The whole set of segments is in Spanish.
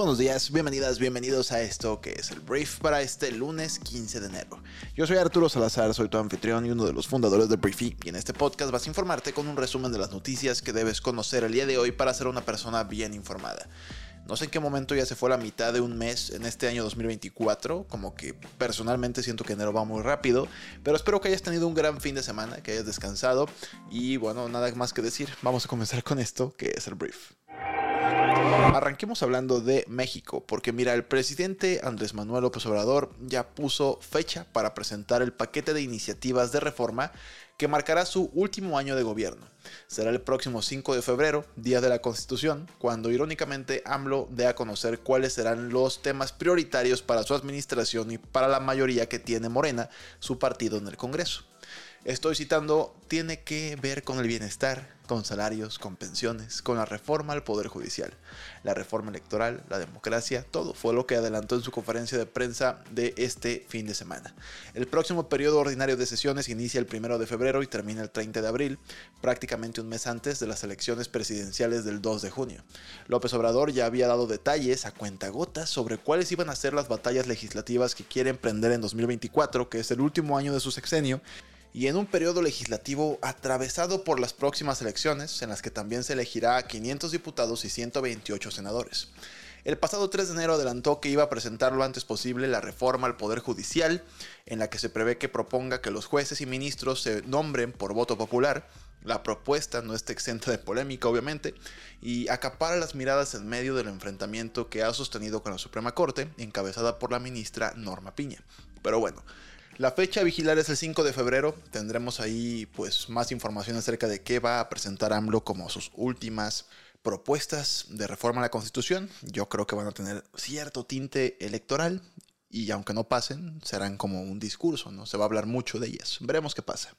Buenos días, bienvenidas, bienvenidos a esto que es el brief para este lunes 15 de enero. Yo soy Arturo Salazar, soy tu anfitrión y uno de los fundadores de Briefy y en este podcast vas a informarte con un resumen de las noticias que debes conocer el día de hoy para ser una persona bien informada. No sé en qué momento ya se fue la mitad de un mes en este año 2024, como que personalmente siento que enero va muy rápido, pero espero que hayas tenido un gran fin de semana, que hayas descansado y bueno, nada más que decir, vamos a comenzar con esto que es el brief. Arranquemos hablando de México, porque mira, el presidente Andrés Manuel López Obrador ya puso fecha para presentar el paquete de iniciativas de reforma que marcará su último año de gobierno. Será el próximo 5 de febrero, Día de la Constitución, cuando irónicamente AMLO dé a conocer cuáles serán los temas prioritarios para su administración y para la mayoría que tiene Morena, su partido en el Congreso. Estoy citando, tiene que ver con el bienestar, con salarios, con pensiones, con la reforma al Poder Judicial, la reforma electoral, la democracia, todo fue lo que adelantó en su conferencia de prensa de este fin de semana. El próximo periodo ordinario de sesiones inicia el 1 de febrero y termina el 30 de abril, prácticamente un mes antes de las elecciones presidenciales del 2 de junio. López Obrador ya había dado detalles a cuentagotas sobre cuáles iban a ser las batallas legislativas que quiere emprender en 2024, que es el último año de su sexenio, y en un periodo legislativo atravesado por las próximas elecciones, en las que también se elegirá a 500 diputados y 128 senadores. El pasado 3 de enero adelantó que iba a presentar lo antes posible la reforma al Poder Judicial, en la que se prevé que proponga que los jueces y ministros se nombren por voto popular. La propuesta no está exenta de polémica, obviamente, y acapara las miradas en medio del enfrentamiento que ha sostenido con la Suprema Corte, encabezada por la ministra Norma Piña. Pero bueno, la fecha a vigilar es el 5 de febrero. Tendremos ahí pues más información acerca de qué va a presentar AMLO como sus últimas propuestas de reforma a la Constitución. Yo creo que van a tener cierto tinte electoral y aunque no pasen, serán como un discurso, ¿no? Se va a hablar mucho de ellas. Veremos qué pasa.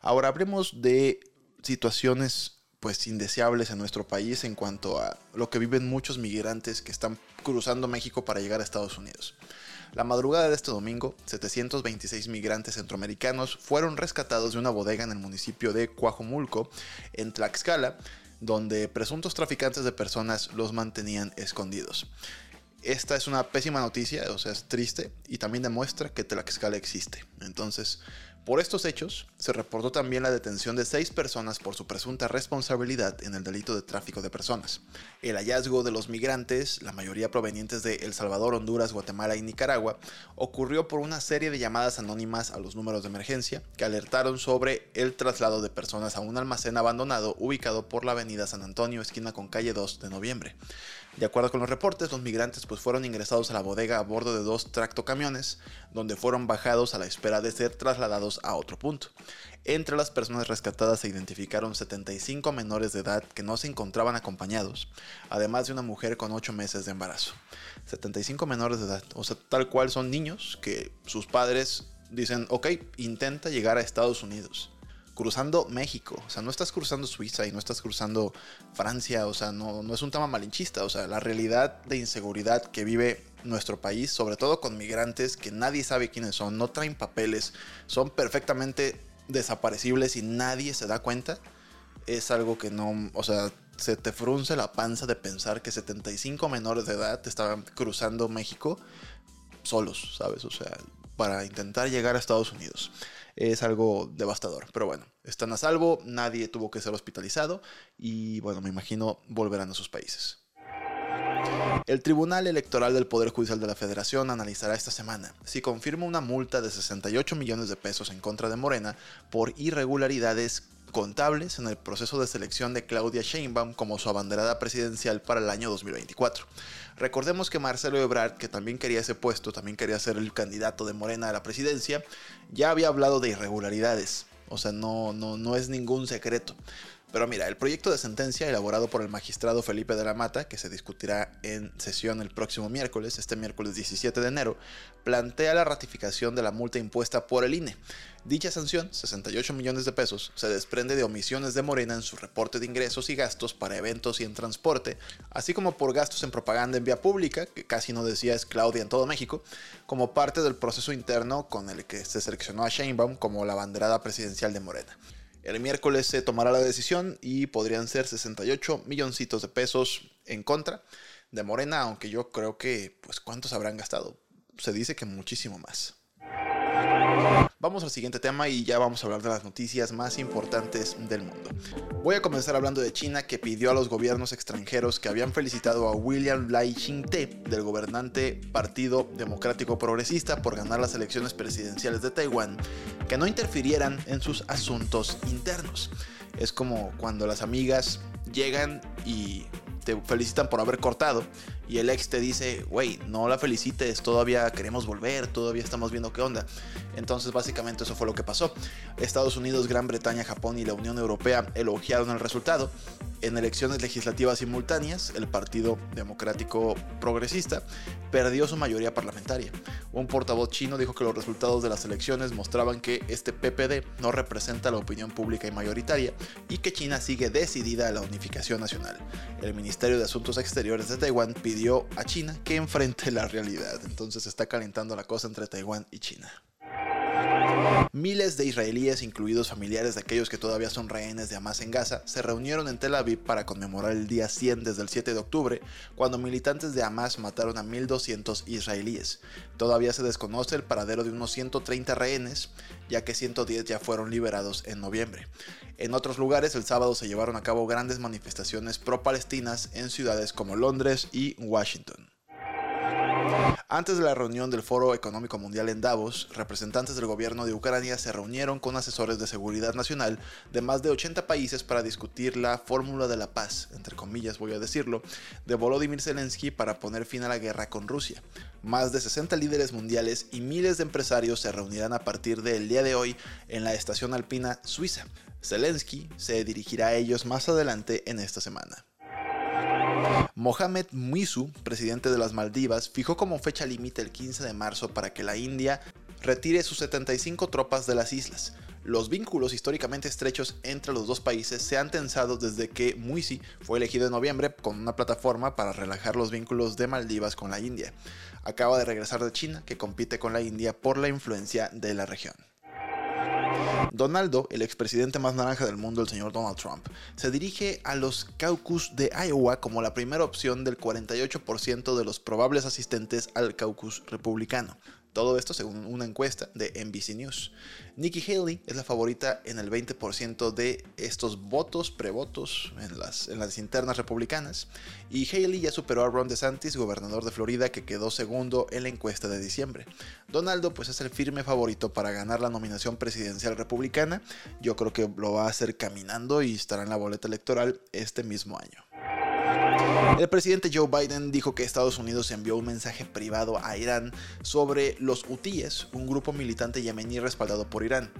Ahora hablemos de situaciones pues indeseables en nuestro país en cuanto a lo que viven muchos migrantes que están cruzando México para llegar a Estados Unidos. La madrugada de este domingo, 726 migrantes centroamericanos fueron rescatados de una bodega en el municipio de Coajomulco, en Tlaxcala, donde presuntos traficantes de personas los mantenían escondidos. Esta es una pésima noticia, o sea, es triste y también demuestra que Tlaxcala existe. Entonces, por estos hechos, se reportó también la detención de seis personas por su presunta responsabilidad en el delito de tráfico de personas. El hallazgo de los migrantes, la mayoría provenientes de El Salvador, Honduras, Guatemala y Nicaragua, ocurrió por una serie de llamadas anónimas a los números de emergencia que alertaron sobre el traslado de personas a un almacén abandonado ubicado por la avenida San Antonio, esquina con calle 2 de noviembre. De acuerdo con los reportes, los migrantes pues fueron ingresados a la bodega a bordo de dos tractocamiones, donde fueron bajados a la espera de ser trasladados a otro punto. Entre las personas rescatadas se identificaron 75 menores de edad que no se encontraban acompañados, además de una mujer con 8 meses de embarazo. 75 menores de edad, o sea, tal cual son niños que sus padres dicen, ok, intenta llegar a Estados Unidos cruzando México. O sea, no estás cruzando Suiza y no estás cruzando Francia. O sea, no, es un tema malinchista. O sea, la realidad de inseguridad que vive nuestro país, sobre todo con migrantes que nadie sabe quiénes son, no traen papeles, son perfectamente desaparecibles y nadie se da cuenta, es algo que no, o sea, se te frunce la panza de pensar que 75 menores de edad estaban cruzando México solos, ¿sabes? O sea, para intentar llegar a Estados Unidos es algo devastador. Pero bueno, están a salvo, nadie tuvo que ser hospitalizado y bueno, me imagino volverán a sus países. El Tribunal Electoral del Poder Judicial de la Federación analizará esta semana si confirma una multa de 68 millones de pesos en contra de Morena por irregularidades contables en el proceso de selección de Claudia Sheinbaum como su abanderada presidencial para el año 2024. Recordemos que Marcelo Ebrard, que también quería ese puesto, también quería ser el candidato de Morena a la presidencia, ya había hablado de irregularidades. O sea, no, no, no es ningún secreto. Pero mira, el proyecto de sentencia elaborado por el magistrado Felipe de la Mata, que se discutirá en sesión el próximo miércoles, este miércoles 17 de enero, plantea la ratificación de la multa impuesta por el INE. Dicha sanción, 68 millones de pesos, se desprende de omisiones de Morena en su reporte de ingresos y gastos para eventos y en transporte, así como por gastos en propaganda en vía pública, que casi no decía es Claudia en todo México, como parte del proceso interno con el que se seleccionó a Sheinbaum como la banderada presidencial de Morena. El miércoles se tomará la decisión y podrían ser 68 milloncitos de pesos en contra de Morena, aunque yo creo que, pues, ¿cuántos habrán gastado? Se dice que muchísimo más. Vamos al siguiente tema y ya vamos a hablar de las noticias más importantes del mundo. Voy a comenzar hablando de China que pidió a los gobiernos extranjeros que habían felicitado a William Lai Ching-te del gobernante Partido Democrático Progresista por ganar las elecciones presidenciales de Taiwán que no interfirieran en sus asuntos internos. Es como cuando las amigas llegan y te felicitan por haber cortado y el ex te dice, wey, no la felicites, todavía queremos volver, todavía estamos viendo qué onda. Entonces básicamente eso fue lo que pasó. Estados Unidos, Gran Bretaña, Japón y la Unión Europea elogiaron el resultado. En elecciones legislativas simultáneas, el Partido Democrático Progresista perdió su mayoría parlamentaria. Un portavoz chino dijo que los resultados de las elecciones mostraban que este PPD no representa la opinión pública y mayoritaria y que China sigue decidida a la unificación nacional. El Ministerio de Asuntos Exteriores de Taiwán pidió a China que enfrente la realidad. Entonces está calentando la cosa entre Taiwán y China. Miles de israelíes, incluidos familiares de aquellos que todavía son rehenes de Hamas en Gaza, se reunieron en Tel Aviv para conmemorar el día 100 desde el 7 de octubre, cuando militantes de Hamas mataron a 1.200 israelíes. Todavía se desconoce el paradero de unos 130 rehenes, ya que 110 ya fueron liberados en noviembre. En otros lugares, el sábado se llevaron a cabo grandes manifestaciones pro-palestinas en ciudades como Londres y Washington. Antes de la reunión del Foro Económico Mundial en Davos, representantes del gobierno de Ucrania se reunieron con asesores de seguridad nacional de más de 80 países para discutir la fórmula de la paz, entre comillas voy a decirlo, de Volodymyr Zelensky para poner fin a la guerra con Rusia. Más de 60 líderes mundiales y miles de empresarios se reunirán a partir del día de hoy en la estación alpina suiza. Zelensky se dirigirá a ellos más adelante en esta semana. Mohamed Muizu, presidente de las Maldivas, fijó como fecha límite el 15 de marzo para que la India retire sus 75 tropas de las islas. Los vínculos históricamente estrechos entre los dos países se han tensado desde que Muisi fue elegido en noviembre con una plataforma para relajar los vínculos de Maldivas con la India. Acaba de regresar de China, que compite con la India por la influencia de la región. Donaldo, el expresidente más naranja del mundo, el señor Donald Trump, se dirige a los caucus de Iowa como la primera opción del 48% de los probables asistentes al caucus republicano. Todo esto según una encuesta de NBC News. Nikki Haley es la favorita en el 20% de estos votos, prevotos en las, en las internas republicanas. Y Haley ya superó a Ron DeSantis, gobernador de Florida, que quedó segundo en la encuesta de diciembre. Donaldo pues es el firme favorito para ganar la nominación presidencial republicana. Yo creo que lo va a hacer caminando y estará en la boleta electoral este mismo año. El presidente Joe Biden dijo que Estados Unidos envió un mensaje privado a Irán sobre los hutíes, un grupo militante yemení respaldado por Irán.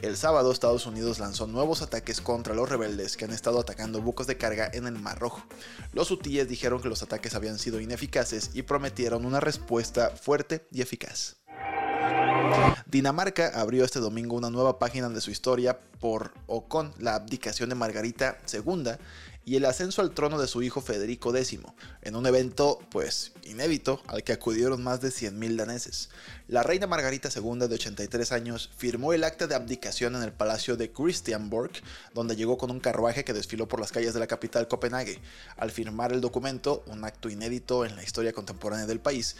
El sábado Estados Unidos lanzó nuevos ataques contra los rebeldes que han estado atacando buques de carga en el Mar Rojo. Los hutíes dijeron que los ataques habían sido ineficaces y prometieron una respuesta fuerte y eficaz. Dinamarca abrió este domingo una nueva página de su historia por o con la abdicación de Margarita II y el ascenso al trono de su hijo Federico X, en un evento, pues, inédito al que acudieron más de 100.000 daneses. La reina Margarita II, de 83 años, firmó el acta de abdicación en el palacio de Christianborg, donde llegó con un carruaje que desfiló por las calles de la capital Copenhague. Al firmar el documento, un acto inédito en la historia contemporánea del país,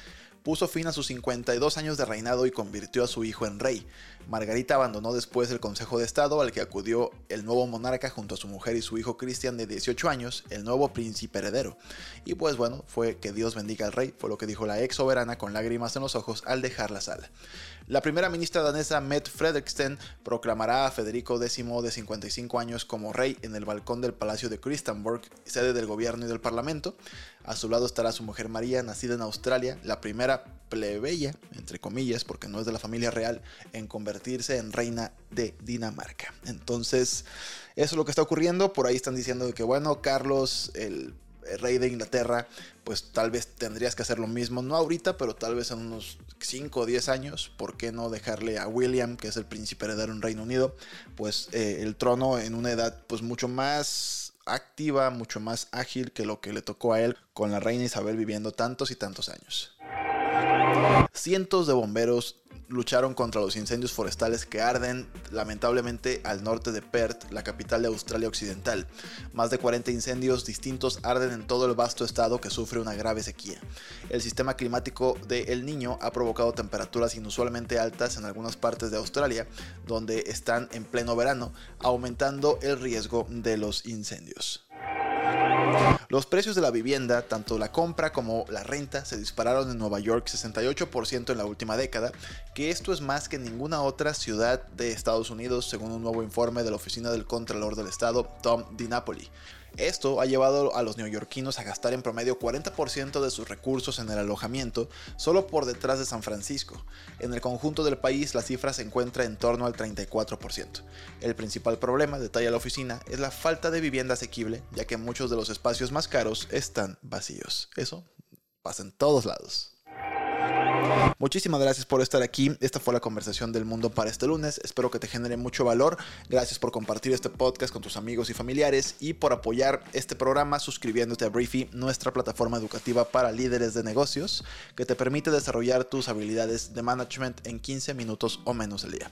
puso fin a sus 52 años de reinado y convirtió a su hijo en rey. Margarita abandonó después el Consejo de Estado al que acudió el nuevo monarca junto a su mujer y su hijo Cristian de 18 años, el nuevo príncipe heredero. Y pues bueno, fue que Dios bendiga al rey, fue lo que dijo la ex soberana con lágrimas en los ojos al dejar la sala. La primera ministra danesa Mette Frederiksen proclamará a Federico X de 55 años como rey en el balcón del Palacio de Christianborg, sede del gobierno y del parlamento. A su lado estará su mujer María, nacida en Australia, la primera primera plebeya, entre comillas, porque no es de la familia real, en convertirse en reina de Dinamarca. Entonces, eso es lo que está ocurriendo. Por ahí están diciendo que, bueno, Carlos, el rey de Inglaterra, pues tal vez tendrías que hacer lo mismo, no ahorita, pero tal vez en unos 5 o 10 años, ¿por qué no dejarle a William, que es el príncipe heredero en Reino Unido, pues eh, el trono en una edad pues mucho más activa, mucho más ágil que lo que le tocó a él con la reina Isabel viviendo tantos y tantos años. Cientos de bomberos lucharon contra los incendios forestales que arden lamentablemente al norte de Perth, la capital de Australia Occidental. Más de 40 incendios distintos arden en todo el vasto estado que sufre una grave sequía. El sistema climático de El Niño ha provocado temperaturas inusualmente altas en algunas partes de Australia, donde están en pleno verano, aumentando el riesgo de los incendios. Los precios de la vivienda, tanto la compra como la renta, se dispararon en Nueva York 68% en la última década, que esto es más que ninguna otra ciudad de Estados Unidos, según un nuevo informe de la Oficina del Contralor del Estado, Tom DiNapoli. Esto ha llevado a los neoyorquinos a gastar en promedio 40% de sus recursos en el alojamiento, solo por detrás de San Francisco. En el conjunto del país la cifra se encuentra en torno al 34%. El principal problema, detalla la oficina, es la falta de vivienda asequible, ya que muchos de los espacios más caros están vacíos. Eso pasa en todos lados. Muchísimas gracias por estar aquí. Esta fue la conversación del mundo para este lunes. Espero que te genere mucho valor. Gracias por compartir este podcast con tus amigos y familiares y por apoyar este programa suscribiéndote a Briefy, nuestra plataforma educativa para líderes de negocios, que te permite desarrollar tus habilidades de management en 15 minutos o menos al día.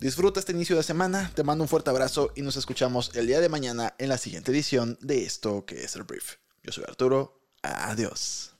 Disfruta este inicio de semana, te mando un fuerte abrazo y nos escuchamos el día de mañana en la siguiente edición de esto que es el Brief. Yo soy Arturo, adiós.